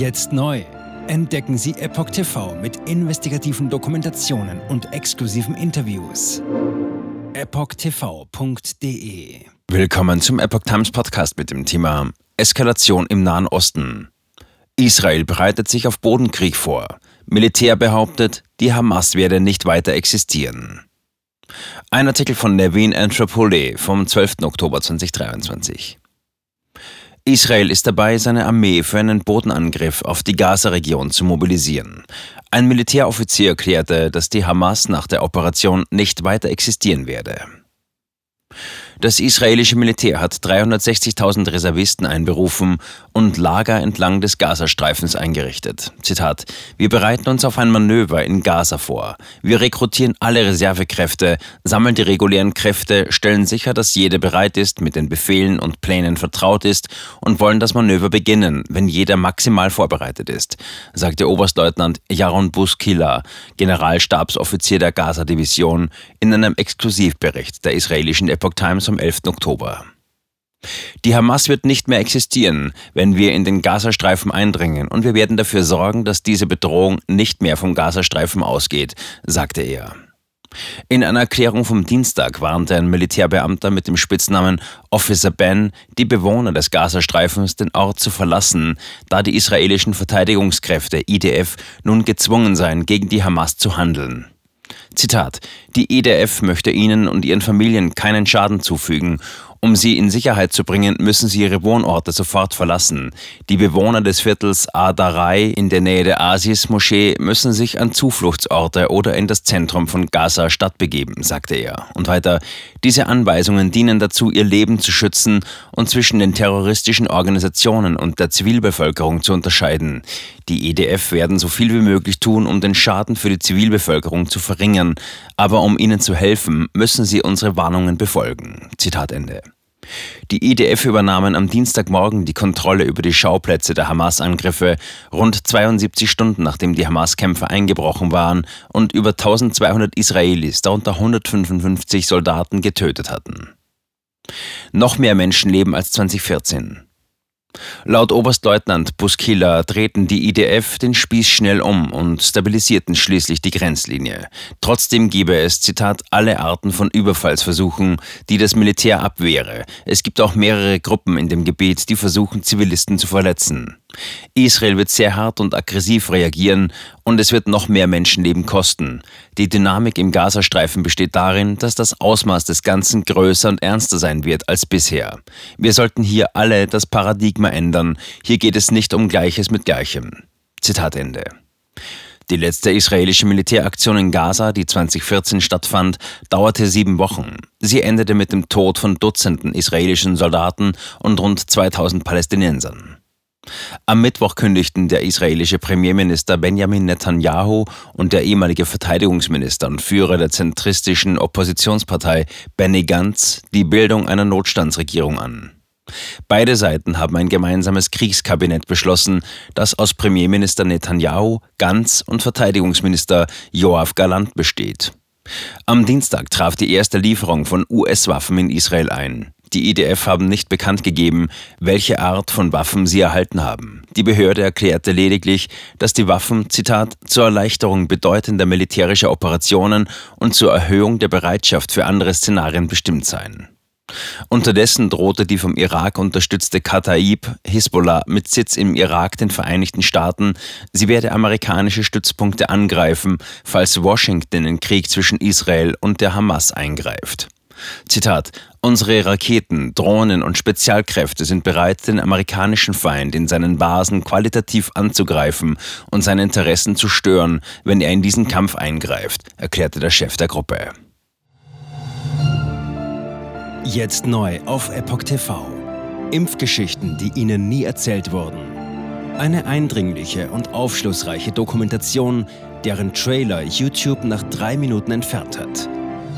Jetzt neu. Entdecken Sie Epoch TV mit investigativen Dokumentationen und exklusiven Interviews. EpochTV.de Willkommen zum Epoch Times Podcast mit dem Thema Eskalation im Nahen Osten. Israel bereitet sich auf Bodenkrieg vor. Militär behauptet, die Hamas werde nicht weiter existieren. Ein Artikel von Nevin Anthropole vom 12. Oktober 2023. Israel ist dabei, seine Armee für einen Bodenangriff auf die Gaza-Region zu mobilisieren. Ein Militäroffizier erklärte, dass die Hamas nach der Operation nicht weiter existieren werde. Das israelische Militär hat 360.000 Reservisten einberufen und Lager entlang des Gazastreifens eingerichtet. Zitat: Wir bereiten uns auf ein Manöver in Gaza vor. Wir rekrutieren alle Reservekräfte, sammeln die regulären Kräfte, stellen sicher, dass jeder bereit ist, mit den Befehlen und Plänen vertraut ist und wollen das Manöver beginnen, wenn jeder maximal vorbereitet ist, sagte Oberstleutnant Jaron Buskila, Generalstabsoffizier der Gaza-Division, in einem Exklusivbericht der israelischen Epoch Times vom 11. Oktober. Die Hamas wird nicht mehr existieren, wenn wir in den Gazastreifen eindringen, und wir werden dafür sorgen, dass diese Bedrohung nicht mehr vom Gazastreifen ausgeht, sagte er. In einer Erklärung vom Dienstag warnte ein Militärbeamter mit dem Spitznamen Officer Ben die Bewohner des Gazastreifens, den Ort zu verlassen, da die israelischen Verteidigungskräfte IDF nun gezwungen seien, gegen die Hamas zu handeln. Zitat: Die EDF möchte Ihnen und Ihren Familien keinen Schaden zufügen um sie in Sicherheit zu bringen, müssen sie ihre Wohnorte sofort verlassen. Die Bewohner des Viertels Adarei in der Nähe der Asis-Moschee müssen sich an Zufluchtsorte oder in das Zentrum von Gaza Stadt begeben, sagte er. Und weiter, diese Anweisungen dienen dazu, ihr Leben zu schützen und zwischen den terroristischen Organisationen und der Zivilbevölkerung zu unterscheiden. Die EDF werden so viel wie möglich tun, um den Schaden für die Zivilbevölkerung zu verringern, aber um ihnen zu helfen, müssen sie unsere Warnungen befolgen. Zitat Ende. Die IDF übernahmen am Dienstagmorgen die Kontrolle über die Schauplätze der Hamas-Angriffe, rund 72 Stunden nachdem die Hamas-Kämpfer eingebrochen waren und über 1200 Israelis, darunter 155 Soldaten, getötet hatten. Noch mehr Menschen leben als 2014. Laut Oberstleutnant Buskila drehten die IDF den Spieß schnell um und stabilisierten schließlich die Grenzlinie. Trotzdem gebe es, Zitat, alle Arten von Überfallsversuchen, die das Militär abwehre. Es gibt auch mehrere Gruppen in dem Gebiet, die versuchen, Zivilisten zu verletzen. Israel wird sehr hart und aggressiv reagieren und es wird noch mehr Menschenleben kosten. Die Dynamik im Gazastreifen besteht darin, dass das Ausmaß des Ganzen größer und ernster sein wird als bisher. Wir sollten hier alle das Paradigma ändern. Hier geht es nicht um Gleiches mit Gleichem. Zitat Ende. Die letzte israelische Militäraktion in Gaza, die 2014 stattfand, dauerte sieben Wochen. Sie endete mit dem Tod von Dutzenden israelischen Soldaten und rund 2000 Palästinensern. Am Mittwoch kündigten der israelische Premierminister Benjamin Netanyahu und der ehemalige Verteidigungsminister und Führer der zentristischen Oppositionspartei Benny Gantz die Bildung einer Notstandsregierung an. Beide Seiten haben ein gemeinsames Kriegskabinett beschlossen, das aus Premierminister Netanyahu, Gantz und Verteidigungsminister Joachim Galant besteht. Am Dienstag traf die erste Lieferung von US-Waffen in Israel ein. Die IDF haben nicht bekannt gegeben, welche Art von Waffen sie erhalten haben. Die Behörde erklärte lediglich, dass die Waffen, Zitat, zur Erleichterung bedeutender militärischer Operationen und zur Erhöhung der Bereitschaft für andere Szenarien bestimmt seien. Unterdessen drohte die vom Irak unterstützte Kataib Hisbollah mit Sitz im Irak den Vereinigten Staaten, sie werde amerikanische Stützpunkte angreifen, falls Washington in den Krieg zwischen Israel und der Hamas eingreift. Zitat Unsere Raketen, Drohnen und Spezialkräfte sind bereit, den amerikanischen Feind in seinen Basen qualitativ anzugreifen und seine Interessen zu stören, wenn er in diesen Kampf eingreift, erklärte der Chef der Gruppe. Jetzt neu auf Epoch TV. Impfgeschichten, die Ihnen nie erzählt wurden. Eine eindringliche und aufschlussreiche Dokumentation, deren Trailer YouTube nach drei Minuten entfernt hat.